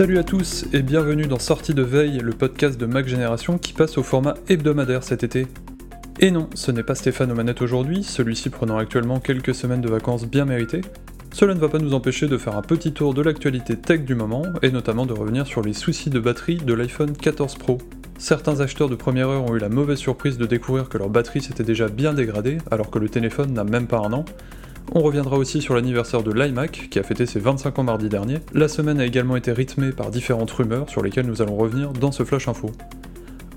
Salut à tous et bienvenue dans Sortie de Veille, le podcast de Mac Génération qui passe au format hebdomadaire cet été. Et non, ce n'est pas Stéphane aux manettes aujourd'hui, celui-ci prenant actuellement quelques semaines de vacances bien méritées. Cela ne va pas nous empêcher de faire un petit tour de l'actualité tech du moment, et notamment de revenir sur les soucis de batterie de l'iPhone 14 Pro. Certains acheteurs de première heure ont eu la mauvaise surprise de découvrir que leur batterie s'était déjà bien dégradée, alors que le téléphone n'a même pas un an. On reviendra aussi sur l'anniversaire de l'iMac, qui a fêté ses 25 ans mardi dernier. La semaine a également été rythmée par différentes rumeurs sur lesquelles nous allons revenir dans ce Flash Info.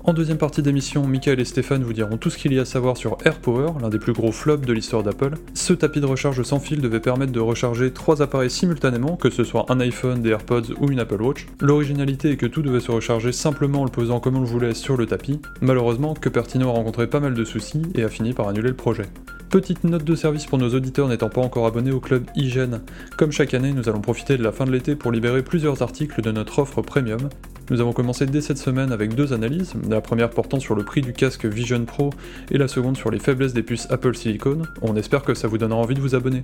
En deuxième partie d'émission, Michael et Stéphane vous diront tout ce qu'il y a à savoir sur AirPower, l'un des plus gros flops de l'histoire d'Apple. Ce tapis de recharge sans fil devait permettre de recharger trois appareils simultanément, que ce soit un iPhone, des AirPods ou une Apple Watch. L'originalité est que tout devait se recharger simplement en le posant comme on le voulait sur le tapis. Malheureusement, Cupertino a rencontré pas mal de soucis et a fini par annuler le projet. Petite note de service pour nos auditeurs n'étant pas encore abonnés au club Hygiène. Comme chaque année, nous allons profiter de la fin de l'été pour libérer plusieurs articles de notre offre premium. Nous avons commencé dès cette semaine avec deux analyses, la première portant sur le prix du casque Vision Pro et la seconde sur les faiblesses des puces Apple Silicon. On espère que ça vous donnera envie de vous abonner.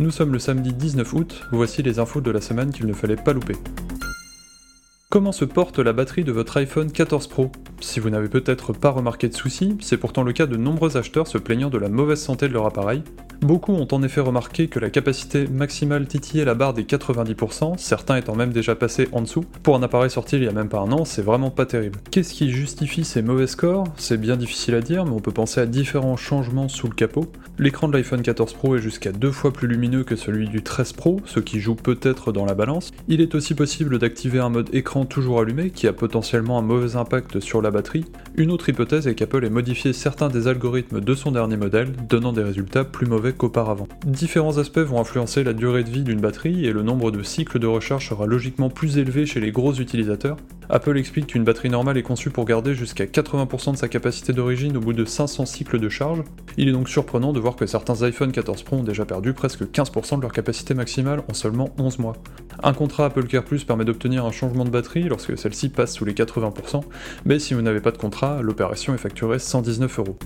Nous sommes le samedi 19 août, voici les infos de la semaine qu'il ne fallait pas louper. Comment se porte la batterie de votre iPhone 14 Pro? Si vous n'avez peut-être pas remarqué de soucis, c'est pourtant le cas de nombreux acheteurs se plaignant de la mauvaise santé de leur appareil. Beaucoup ont en effet remarqué que la capacité maximale titillait la barre des 90%, certains étant même déjà passés en dessous. Pour un appareil sorti il y a même pas un an, c'est vraiment pas terrible. Qu'est-ce qui justifie ces mauvais scores? C'est bien difficile à dire, mais on peut penser à différents changements sous le capot. L'écran de l'iPhone 14 Pro est jusqu'à deux fois plus lumineux que celui du 13 Pro, ce qui joue peut-être dans la balance. Il est aussi possible d'activer un mode écran toujours allumé, qui a potentiellement un mauvais impact sur la batterie. Une autre hypothèse est qu'Apple ait modifié certains des algorithmes de son dernier modèle, donnant des résultats plus mauvais qu'auparavant. Différents aspects vont influencer la durée de vie d'une batterie et le nombre de cycles de recharge sera logiquement plus élevé chez les gros utilisateurs. Apple explique qu'une batterie normale est conçue pour garder jusqu'à 80% de sa capacité d'origine au bout de 500 cycles de charge. Il est donc surprenant de voir que certains iPhone 14 Pro ont déjà perdu presque 15% de leur capacité maximale en seulement 11 mois. Un contrat Apple Care Plus permet d'obtenir un changement de batterie lorsque celle-ci passe sous les 80%, mais si vous n'avez pas de contrat, l'opération est facturée 119 euros.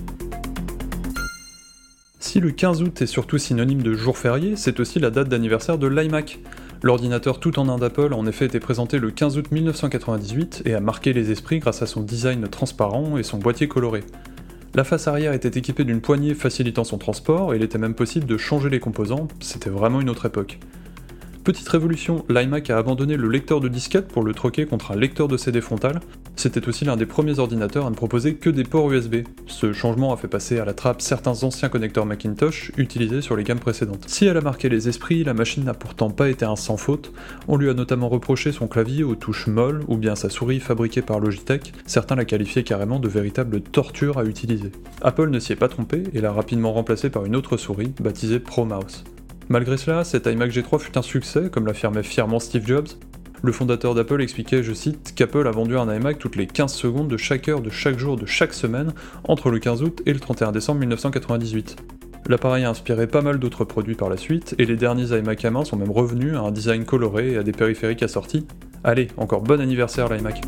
Si le 15 août est surtout synonyme de jour férié, c'est aussi la date d'anniversaire de l'iMac. L'ordinateur tout en un d'Apple a en effet été présenté le 15 août 1998 et a marqué les esprits grâce à son design transparent et son boîtier coloré. La face arrière était équipée d'une poignée facilitant son transport et il était même possible de changer les composants, c'était vraiment une autre époque. Petite révolution, l'iMac a abandonné le lecteur de disquette pour le troquer contre un lecteur de CD frontal. C'était aussi l'un des premiers ordinateurs à ne proposer que des ports USB. Ce changement a fait passer à la trappe certains anciens connecteurs Macintosh utilisés sur les gammes précédentes. Si elle a marqué les esprits, la machine n'a pourtant pas été un sans faute. On lui a notamment reproché son clavier aux touches molles ou bien sa souris fabriquée par Logitech. Certains la qualifiaient carrément de véritable torture à utiliser. Apple ne s'y est pas trompé et l'a rapidement remplacé par une autre souris baptisée Pro Mouse. Malgré cela, cet iMac G3 fut un succès, comme l'affirmait fièrement Steve Jobs. Le fondateur d'Apple expliquait, je cite, qu'Apple a vendu un iMac toutes les 15 secondes de chaque heure de chaque jour de chaque semaine entre le 15 août et le 31 décembre 1998. L'appareil a inspiré pas mal d'autres produits par la suite, et les derniers iMac à main sont même revenus à un design coloré et à des périphériques assortis. Allez, encore bon anniversaire l'iMac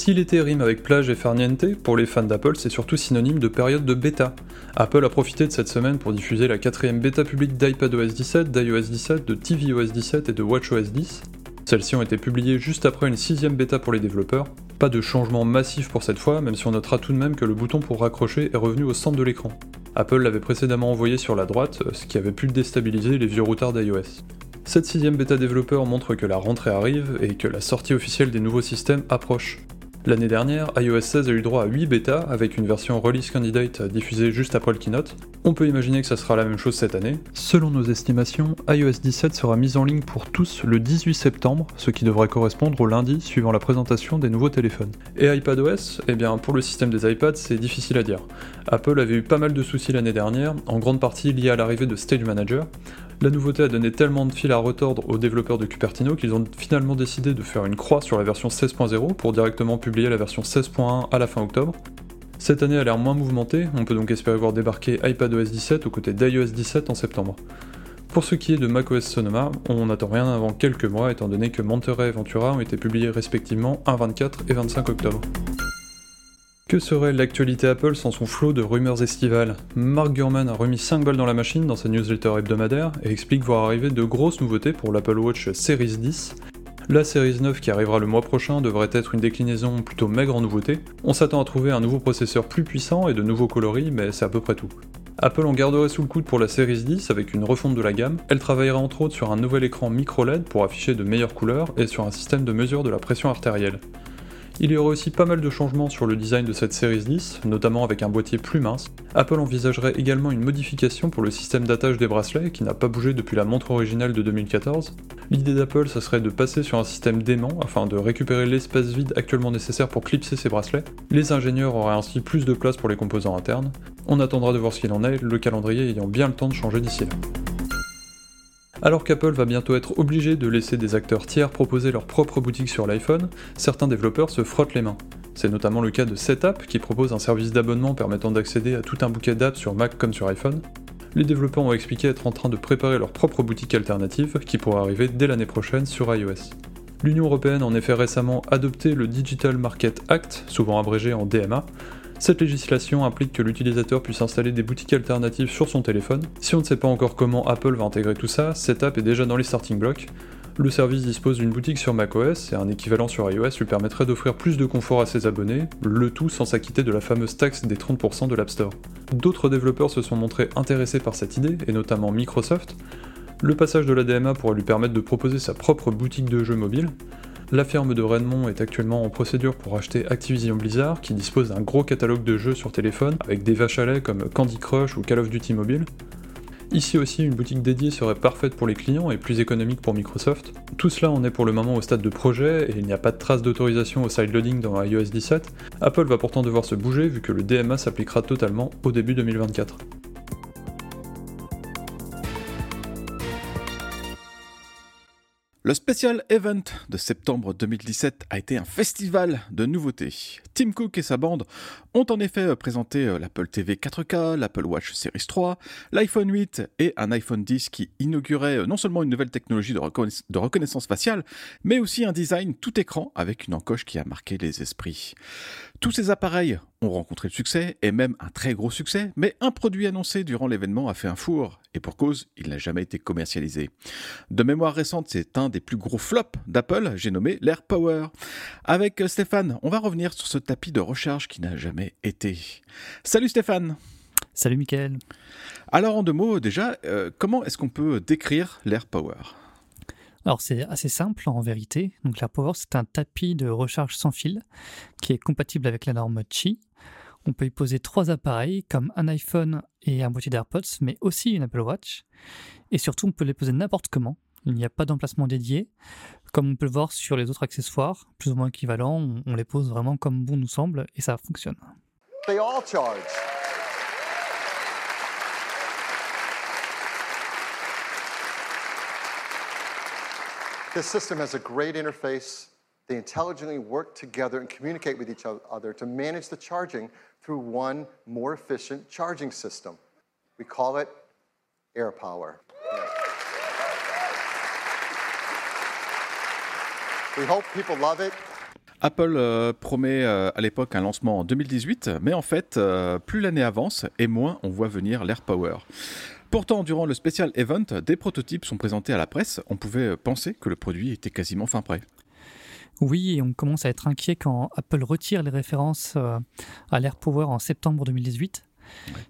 si l'été rime avec plage et farniente, pour les fans d'Apple, c'est surtout synonyme de période de bêta. Apple a profité de cette semaine pour diffuser la quatrième bêta publique d'iPadOS 17, d'iOS 17, de tvOS 17 et de WatchOS 10. Celles-ci ont été publiées juste après une sixième bêta pour les développeurs. Pas de changement massif pour cette fois, même si on notera tout de même que le bouton pour raccrocher est revenu au centre de l'écran. Apple l'avait précédemment envoyé sur la droite, ce qui avait pu déstabiliser les vieux routards d'iOS. Cette sixième bêta développeur montre que la rentrée arrive et que la sortie officielle des nouveaux systèmes approche. L'année dernière, iOS 16 a eu droit à 8 bêtas avec une version release candidate diffusée juste après le keynote. On peut imaginer que ça sera la même chose cette année. Selon nos estimations, iOS 17 sera mise en ligne pour tous le 18 septembre, ce qui devrait correspondre au lundi suivant la présentation des nouveaux téléphones. Et iPadOS Eh bien, pour le système des iPads, c'est difficile à dire. Apple avait eu pas mal de soucis l'année dernière, en grande partie liés à l'arrivée de Stage Manager. La nouveauté a donné tellement de fil à retordre aux développeurs de Cupertino qu'ils ont finalement décidé de faire une croix sur la version 16.0 pour directement publier la version 16.1 à la fin octobre. Cette année a l'air moins mouvementée, on peut donc espérer voir débarquer iPadOS 17 aux côtés d'iOS 17 en septembre. Pour ce qui est de macOS Sonoma, on n'attend rien avant quelques mois étant donné que Monterey et Ventura ont été publiés respectivement un 24 et 25 octobre. Que serait l'actualité Apple sans son flot de rumeurs estivales Mark Gurman a remis 5 balles dans la machine dans sa newsletter hebdomadaire et explique voir arriver de grosses nouveautés pour l'Apple Watch Series 10. La Series 9 qui arrivera le mois prochain devrait être une déclinaison plutôt maigre en nouveautés. On s'attend à trouver un nouveau processeur plus puissant et de nouveaux coloris, mais c'est à peu près tout. Apple en garderait sous le coude pour la Series 10 avec une refonte de la gamme. Elle travaillera entre autres sur un nouvel écran micro LED pour afficher de meilleures couleurs et sur un système de mesure de la pression artérielle. Il y aura aussi pas mal de changements sur le design de cette Series 10, notamment avec un boîtier plus mince. Apple envisagerait également une modification pour le système d'attache des bracelets, qui n'a pas bougé depuis la montre originale de 2014. L'idée d'Apple, ce serait de passer sur un système d'aimant afin de récupérer l'espace vide actuellement nécessaire pour clipser ces bracelets. Les ingénieurs auraient ainsi plus de place pour les composants internes. On attendra de voir ce qu'il en est, le calendrier ayant bien le temps de changer d'ici là. Alors qu'Apple va bientôt être obligé de laisser des acteurs tiers proposer leur propre boutique sur l'iPhone, certains développeurs se frottent les mains. C'est notamment le cas de Setup qui propose un service d'abonnement permettant d'accéder à tout un bouquet d'apps sur Mac comme sur iPhone. Les développeurs ont expliqué être en train de préparer leur propre boutique alternative qui pourra arriver dès l'année prochaine sur iOS. L'Union européenne en effet récemment adopté le Digital Market Act, souvent abrégé en DMA, cette législation implique que l'utilisateur puisse installer des boutiques alternatives sur son téléphone. Si on ne sait pas encore comment Apple va intégrer tout ça, cette app est déjà dans les starting blocks. Le service dispose d'une boutique sur macOS et un équivalent sur iOS lui permettrait d'offrir plus de confort à ses abonnés, le tout sans s'acquitter de la fameuse taxe des 30% de l'App Store. D'autres développeurs se sont montrés intéressés par cette idée, et notamment Microsoft. Le passage de la DMA pourrait lui permettre de proposer sa propre boutique de jeux mobile. La firme de Redmond est actuellement en procédure pour acheter Activision Blizzard, qui dispose d'un gros catalogue de jeux sur téléphone, avec des vaches à lait comme Candy Crush ou Call of Duty Mobile. Ici aussi, une boutique dédiée serait parfaite pour les clients et plus économique pour Microsoft. Tout cela en est pour le moment au stade de projet et il n'y a pas de trace d'autorisation au sideloading dans iOS 17. Apple va pourtant devoir se bouger vu que le DMA s'appliquera totalement au début 2024. Le Special Event de septembre 2017 a été un festival de nouveautés. Tim Cook et sa bande ont en effet présenté euh, l'Apple TV 4K, l'Apple Watch Series 3, l'iPhone 8 et un iPhone 10 qui inauguraient euh, non seulement une nouvelle technologie de, de reconnaissance faciale, mais aussi un design tout écran avec une encoche qui a marqué les esprits. Tous ces appareils ont rencontré le succès, et même un très gros succès, mais un produit annoncé durant l'événement a fait un four, et pour cause, il n'a jamais été commercialisé. De mémoire récente, c'est un des plus gros flops d'Apple, j'ai nommé l'Air Power. Avec Stéphane, on va revenir sur ce tapis de recharge qui n'a jamais été. Salut Stéphane Salut Mickaël Alors en deux mots déjà, euh, comment est-ce qu'on peut décrire l'Air Power? Alors c'est assez simple en vérité. Donc l'AirPower c'est un tapis de recharge sans fil qui est compatible avec la norme Qi. On peut y poser trois appareils comme un iPhone et un boîtier d'AirPods, mais aussi une Apple Watch. Et surtout on peut les poser n'importe comment. Il n'y a pas d'emplacement dédié. Comme on peut le voir sur les autres accessoires, plus ou moins équivalents, on les pose vraiment comme bon nous semble et ça fonctionne. Interface. Charging through one more efficient charging system. We call it air power. We hope people love it. Apple euh, promet euh, à l'époque un lancement en 2018, mais en fait, euh, plus l'année avance et moins on voit venir l'AirPower. Pourtant, durant le spécial event, des prototypes sont présentés à la presse. On pouvait penser que le produit était quasiment fin prêt. Oui, et on commence à être inquiet quand Apple retire les références à l'AirPower en septembre 2018.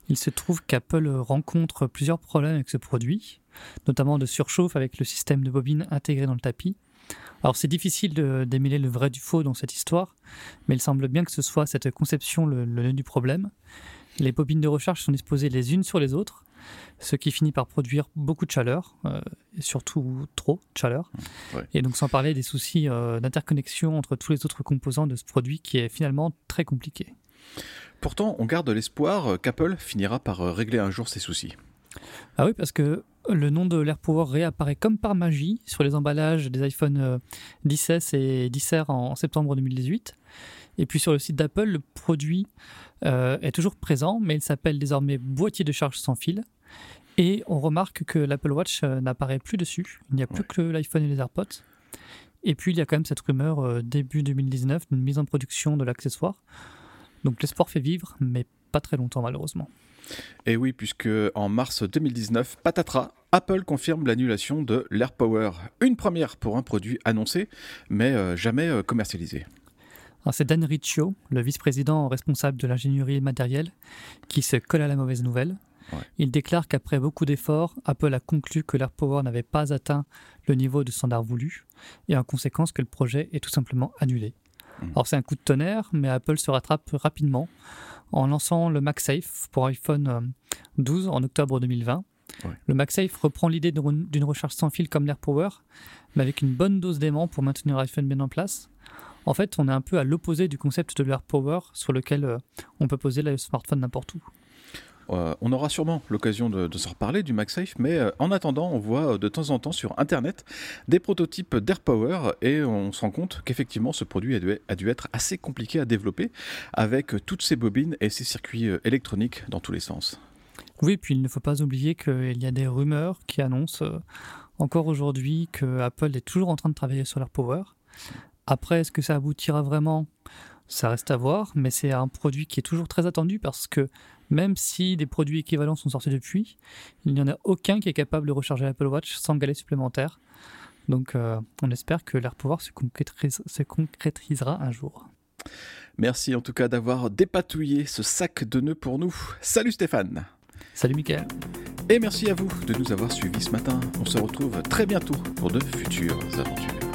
Il se trouve qu'Apple rencontre plusieurs problèmes avec ce produit, notamment de surchauffe avec le système de bobine intégré dans le tapis alors c'est difficile de démêler le vrai du faux dans cette histoire, mais il semble bien que ce soit cette conception le, nœud du problème. Les bobines de recharge sont disposées les unes sur les autres, ce qui finit par produire beaucoup de chaleur, euh, et surtout trop de chaleur. Mmh, et donc sans parler des soucis euh, d'interconnexion entre tous les autres composants de ce produit qui est finalement très compliqué. Pourtant, on garde l'espoir qu'Apple finira par euh, régler un jour ces soucis. Ah oui, parce que le nom de l'AirPower réapparaît comme par magie sur les emballages des iPhone 10S euh, et 10R en septembre 2018. Et puis sur le site d'Apple, le produit euh, est toujours présent, mais il s'appelle désormais boîtier de charge sans fil. Et on remarque que l'Apple Watch euh, n'apparaît plus dessus. Il n'y a plus que l'iPhone et les AirPods. Et puis il y a quand même cette rumeur début 2019 d'une mise en production de l'accessoire. Donc l'espoir fait vivre, mais pas très longtemps malheureusement. Et oui, puisque en mars 2019, patatras, Apple confirme l'annulation de l'AirPower. Une première pour un produit annoncé, mais euh, jamais euh, commercialisé. C'est Dan Riccio, le vice-président responsable de l'ingénierie matérielle, qui se colle à la mauvaise nouvelle. Il déclare qu'après beaucoup d'efforts, Apple a conclu que l'AirPower n'avait pas atteint le niveau de standard voulu, et en conséquence que le projet est tout simplement annulé. Hmm. Alors c'est un coup de tonnerre, mais Apple se rattrape rapidement en lançant le MagSafe pour iPhone 12 euh, en octobre 2020. Le MagSafe reprend l'idée d'une recharge sans fil comme l'AirPower, mais avec une bonne dose d'aimant pour maintenir l'iPhone bien en place. En fait, on est un peu à l'opposé du concept de l'AirPower sur lequel euh, on peut poser le smartphone n'importe où. Euh, on aura sûrement l'occasion de, de, se reparler du MagSafe, mais euh, en attendant, on voit de temps en temps sur Internet des prototypes d'AirPower et on se rend compte qu'effectivement ce produit a dû, a dû, être assez compliqué à développer avec toutes ces bobines et ces circuits électroniques dans tous les sens. Oui, puis il ne faut pas oublier qu'il y a des rumeurs qui annoncent encore aujourd'hui que Apple est toujours en train de travailler sur l'AirPower. Après, est-ce que ça aboutira vraiment? Ça reste à voir, mais c'est un produit qui est toujours très attendu parce que même si des produits équivalents sont sortis depuis, il n'y en a aucun qui est capable de recharger l'Apple Watch sans galet supplémentaire. Donc euh, on espère que l'air pouvoir se, se concrétisera un jour. Merci en tout cas d'avoir dépatouillé ce sac de nœuds pour nous. Salut Stéphane Salut Mickaël Et merci à vous de nous avoir suivis ce matin. On se retrouve très bientôt pour de futures aventures.